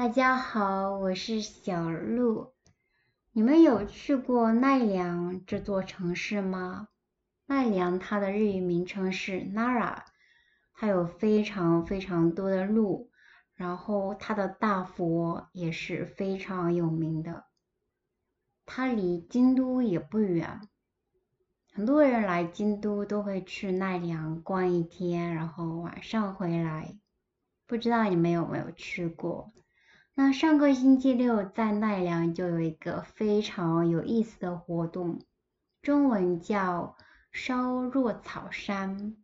大家好，我是小鹿。你们有去过奈良这座城市吗？奈良它的日语名称是 Nara，它有非常非常多的鹿，然后它的大佛也是非常有名的。它离京都也不远，很多人来京都都会去奈良逛一天，然后晚上回来。不知道你们有没有去过？那上个星期六在奈良就有一个非常有意思的活动，中文叫烧若草山。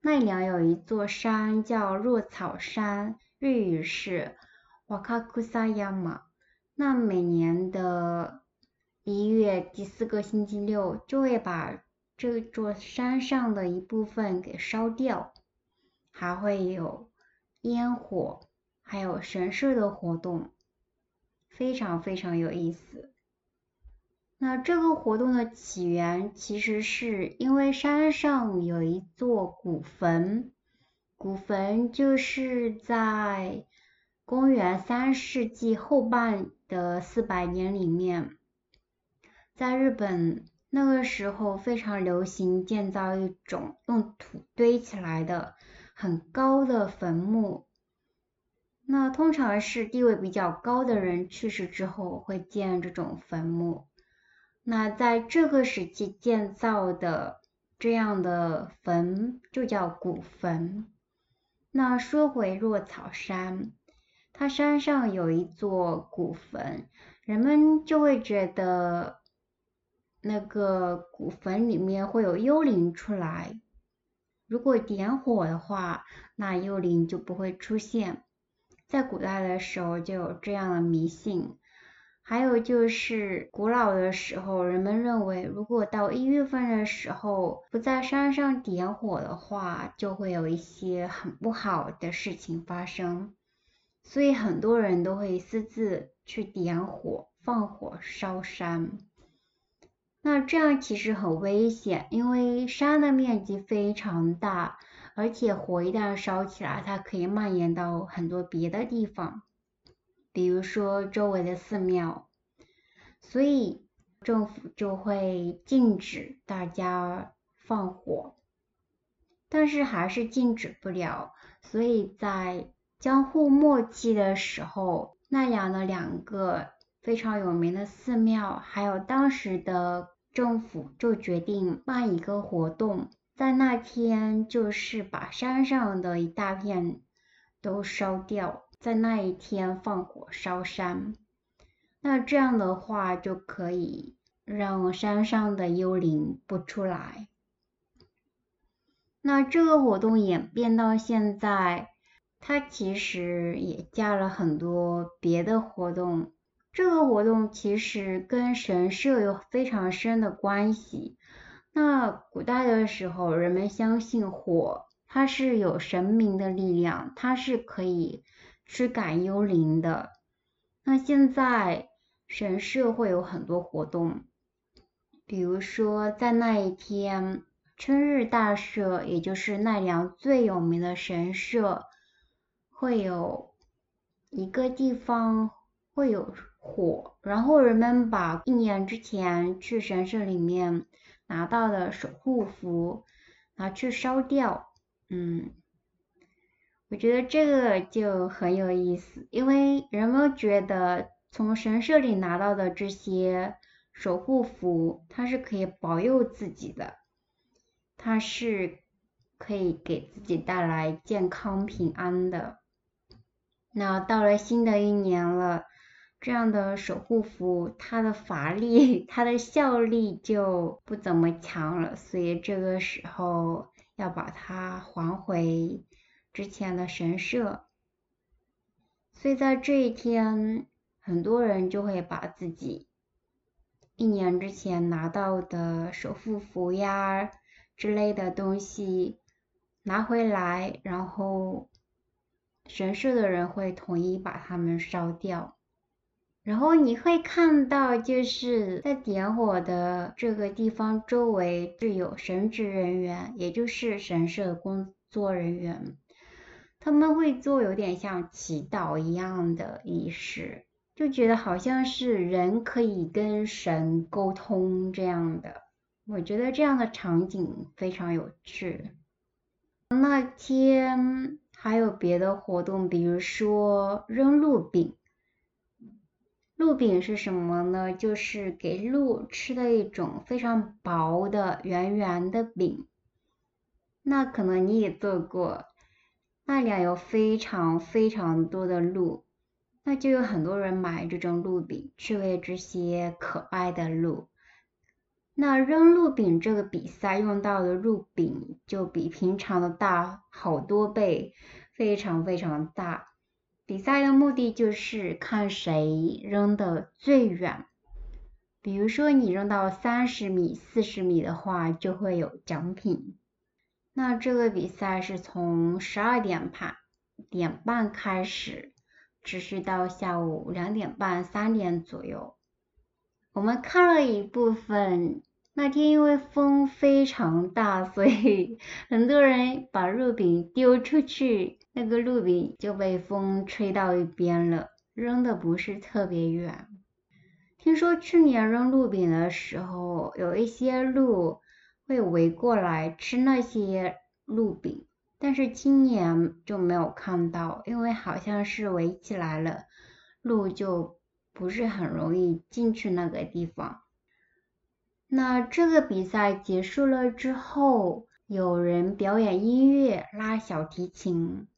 奈良有一座山叫若草山，日语是 Wakakusayama。那每年的一月第四个星期六就会把这座山上的一部分给烧掉，还会有烟火。还有神社的活动，非常非常有意思。那这个活动的起源其实是因为山上有一座古坟，古坟就是在公元三世纪后半的四百年里面，在日本那个时候非常流行建造一种用土堆起来的很高的坟墓。那通常是地位比较高的人去世之后会建这种坟墓。那在这个时期建造的这样的坟就叫古坟。那说回若草山，它山上有一座古坟，人们就会觉得那个古坟里面会有幽灵出来。如果点火的话，那幽灵就不会出现。在古代的时候就有这样的迷信，还有就是古老的时候，人们认为如果到一月份的时候不在山上点火的话，就会有一些很不好的事情发生，所以很多人都会私自去点火、放火烧山。那这样其实很危险，因为山的面积非常大。而且火一旦烧起来，它可以蔓延到很多别的地方，比如说周围的寺庙，所以政府就会禁止大家放火，但是还是禁止不了，所以在江户末期的时候，奈良的两个非常有名的寺庙，还有当时的政府就决定办一个活动。在那天，就是把山上的一大片都烧掉，在那一天放火烧山，那这样的话就可以让山上的幽灵不出来。那这个活动演变到现在，它其实也加了很多别的活动。这个活动其实跟神社有非常深的关系。那古代的时候，人们相信火，它是有神明的力量，它是可以驱赶幽灵的。那现在神社会有很多活动，比如说在那一天，春日大社，也就是奈良最有名的神社，会有一个地方会有火，然后人们把一年之前去神社里面。拿到的守护符拿去烧掉，嗯，我觉得这个就很有意思，因为人们觉得从神社里拿到的这些守护符，它是可以保佑自己的，它是可以给自己带来健康平安的。那到了新的一年了。这样的守护符，它的法力、它的效力就不怎么强了，所以这个时候要把它还回之前的神社。所以在这一天，很多人就会把自己一年之前拿到的守护符呀之类的东西拿回来，然后神社的人会统一把它们烧掉。然后你会看到，就是在点火的这个地方周围是有神职人员，也就是神社工作人员。他们会做有点像祈祷一样的仪式，就觉得好像是人可以跟神沟通这样的。我觉得这样的场景非常有趣。那天还有别的活动，比如说扔鹿饼。鹿饼是什么呢？就是给鹿吃的一种非常薄的圆圆的饼。那可能你也做过。那里有非常非常多的鹿，那就有很多人买这种鹿饼去喂这些可爱的鹿。那扔鹿饼这个比赛用到的鹿饼就比平常的大好多倍，非常非常大。比赛的目的就是看谁扔的最远。比如说你扔到三十米、四十米的话，就会有奖品。那这个比赛是从十二点半点半开始，持续到下午两点半、三点左右。我们看了一部分，那天因为风非常大，所以很多人把肉饼丢出去，那个鹿饼就被风吹到一边了，扔的不是特别远。听说去年扔鹿饼的时候，有一些鹿。会围过来吃那些鹿饼，但是今年就没有看到，因为好像是围起来了，鹿就不是很容易进去那个地方。那这个比赛结束了之后，有人表演音乐，拉小提琴。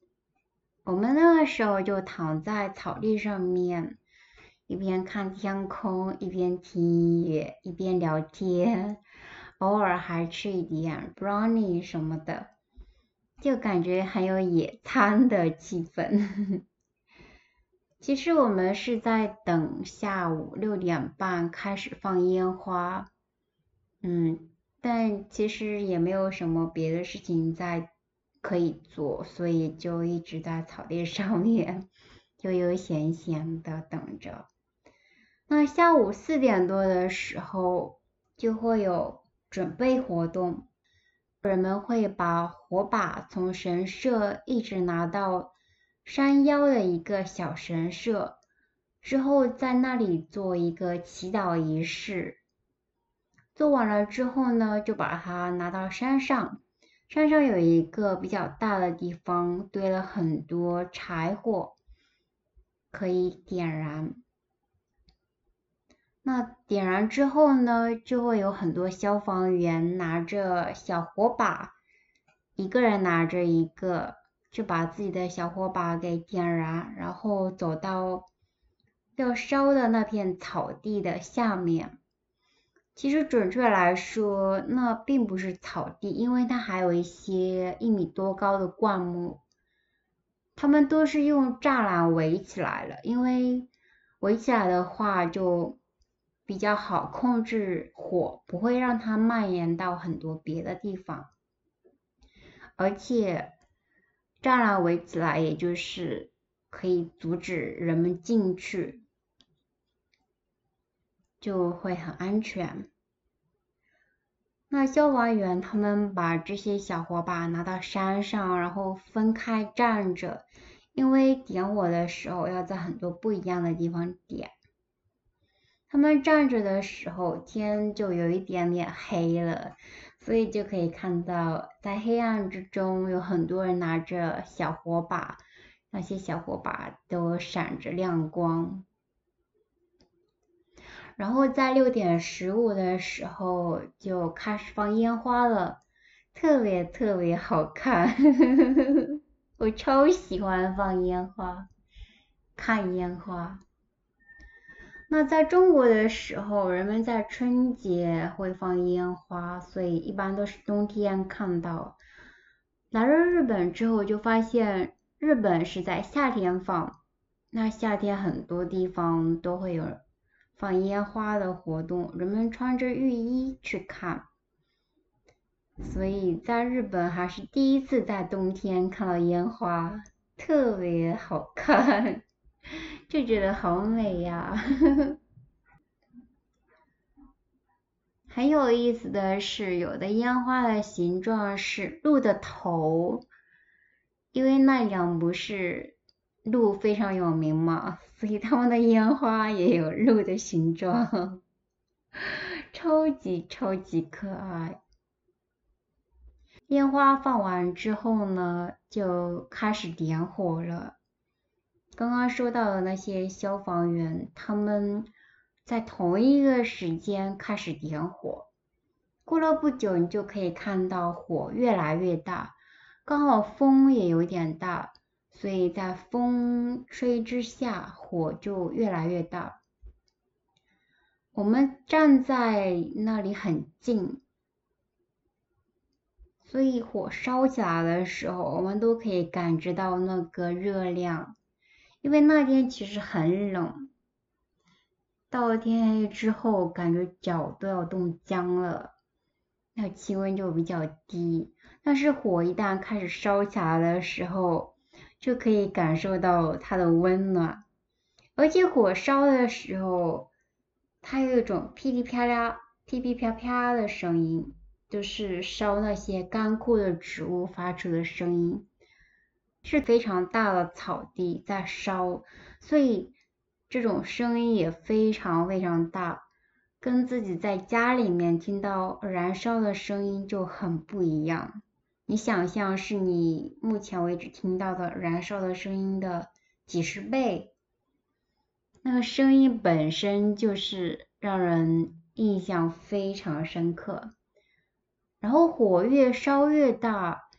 我们那个时候就躺在草地上面，一边看天空，一边听音乐，一边聊天。偶尔还吃一点 brownie 什么的，就感觉很有野餐的气氛。其实我们是在等下午六点半开始放烟花，嗯，但其实也没有什么别的事情在可以做，所以就一直在草地上面悠悠闲闲的等着。那下午四点多的时候就会有。准备活动，人们会把火把从神社一直拿到山腰的一个小神社，之后在那里做一个祈祷仪式。做完了之后呢，就把它拿到山上，山上有一个比较大的地方，堆了很多柴火，可以点燃。那点燃之后呢，就会有很多消防员拿着小火把，一个人拿着一个，就把自己的小火把给点燃，然后走到要烧的那片草地的下面。其实准确来说，那并不是草地，因为它还有一些一米多高的灌木，它们都是用栅栏围起来了，因为围起来的话就。比较好控制火，不会让它蔓延到很多别的地方，而且栅栏围起来，也就是可以阻止人们进去，就会很安全。那消防员他们把这些小火把拿到山上，然后分开站着，因为点火的时候要在很多不一样的地方点。他们站着的时候，天就有一点点黑了，所以就可以看到，在黑暗之中，有很多人拿着小火把，那些小火把都闪着亮光。然后在六点十五的时候就开始放烟花了，特别特别好看，我超喜欢放烟花，看烟花。那在中国的时候，人们在春节会放烟花，所以一般都是冬天看到。来了日本之后，就发现日本是在夏天放。那夏天很多地方都会有放烟花的活动，人们穿着浴衣去看。所以在日本还是第一次在冬天看到烟花，特别好看。就觉得好美呀！很有意思的是，有的烟花的形状是鹿的头，因为奈良不是鹿非常有名嘛，所以他们的烟花也有鹿的形状，超级超级可爱。烟花放完之后呢，就开始点火了。刚刚说到的那些消防员，他们在同一个时间开始点火。过了不久，你就可以看到火越来越大，刚好风也有点大，所以在风吹之下，火就越来越大。我们站在那里很近，所以火烧起来的时候，我们都可以感知到那个热量。因为那天其实很冷，到了天黑之后，感觉脚都要冻僵了。那气温就比较低，但是火一旦开始烧起来的时候，就可以感受到它的温暖。而且火烧的时候，它有一种噼里啪啦、噼噼啪啪的声音，就是烧那些干枯的植物发出的声音。是非常大的草地在烧，所以这种声音也非常非常大。跟自己在家里面听到燃烧的声音就很不一样。你想象是你目前为止听到的燃烧的声音的几十倍，那个声音本身就是让人印象非常深刻。然后火越烧越大，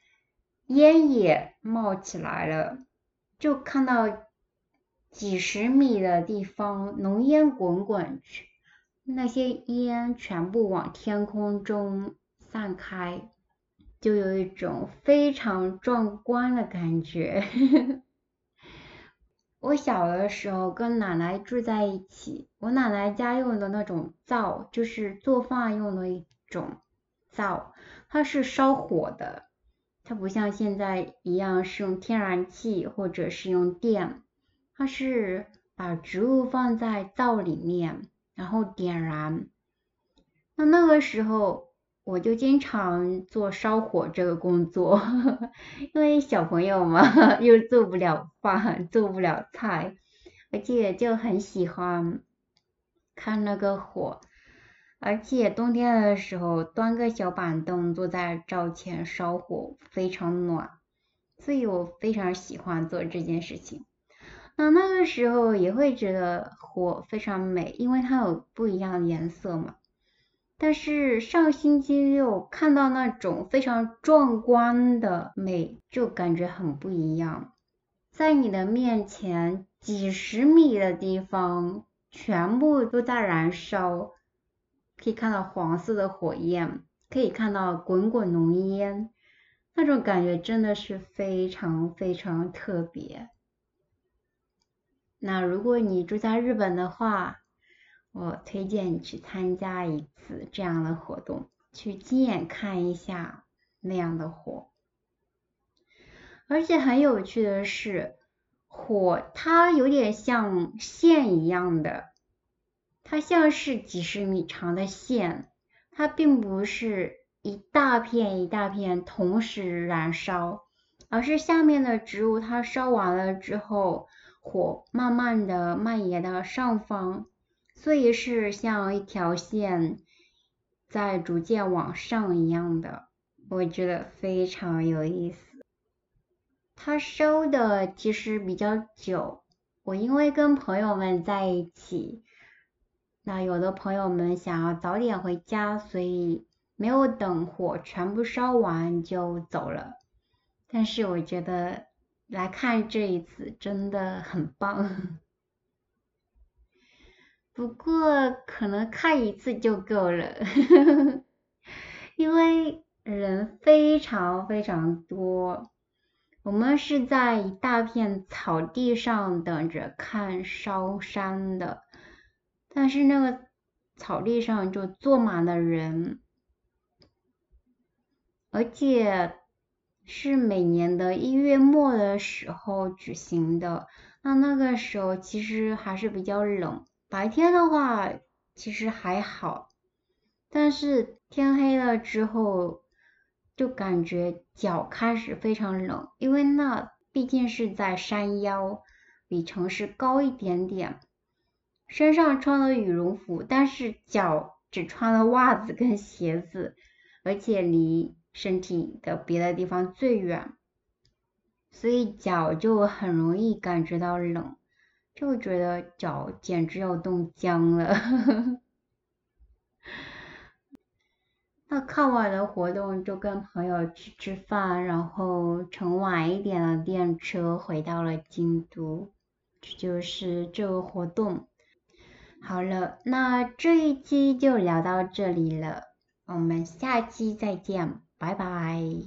烟也冒起来了，就看到几十米的地方浓烟滚滚。那些烟全部往天空中散开，就有一种非常壮观的感觉。我小的时候跟奶奶住在一起，我奶奶家用的那种灶，就是做饭用的一种灶，它是烧火的，它不像现在一样是用天然气或者是用电，它是把植物放在灶里面。然后点燃，那那个时候我就经常做烧火这个工作，因为小朋友嘛，又做不了饭，做不了菜，而且就很喜欢看那个火，而且冬天的时候端个小板凳坐在灶前烧火，非常暖，所以我非常喜欢做这件事情。那那个时候也会觉得火非常美，因为它有不一样的颜色嘛。但是上星期六看到那种非常壮观的美，就感觉很不一样。在你的面前，几十米的地方全部都在燃烧，可以看到黄色的火焰，可以看到滚滚浓烟，那种感觉真的是非常非常特别。那如果你住在日本的话，我推荐你去参加一次这样的活动，去亲眼看一下那样的火。而且很有趣的是，火它有点像线一样的，它像是几十米长的线，它并不是一大片一大片同时燃烧，而是下面的植物它烧完了之后。火慢慢的蔓延到上方，所以是像一条线在逐渐往上一样的，我觉得非常有意思。它烧的其实比较久，我因为跟朋友们在一起，那有的朋友们想要早点回家，所以没有等火全部烧完就走了。但是我觉得。来看这一次真的很棒，不过可能看一次就够了，因为人非常非常多。我们是在一大片草地上等着看烧山的，但是那个草地上就坐满了人，而且。是每年的一月末的时候举行的，那那个时候其实还是比较冷，白天的话其实还好，但是天黑了之后就感觉脚开始非常冷，因为那毕竟是在山腰，比城市高一点点。身上穿了羽绒服，但是脚只穿了袜子跟鞋子，而且离身体的别的地方最远，所以脚就很容易感觉到冷，就觉得脚简直要冻僵了。那看完了活动，就跟朋友去吃饭，然后乘晚一点的电车回到了京都，这就是这个活动。好了，那这一期就聊到这里了，我们下期再见，拜拜。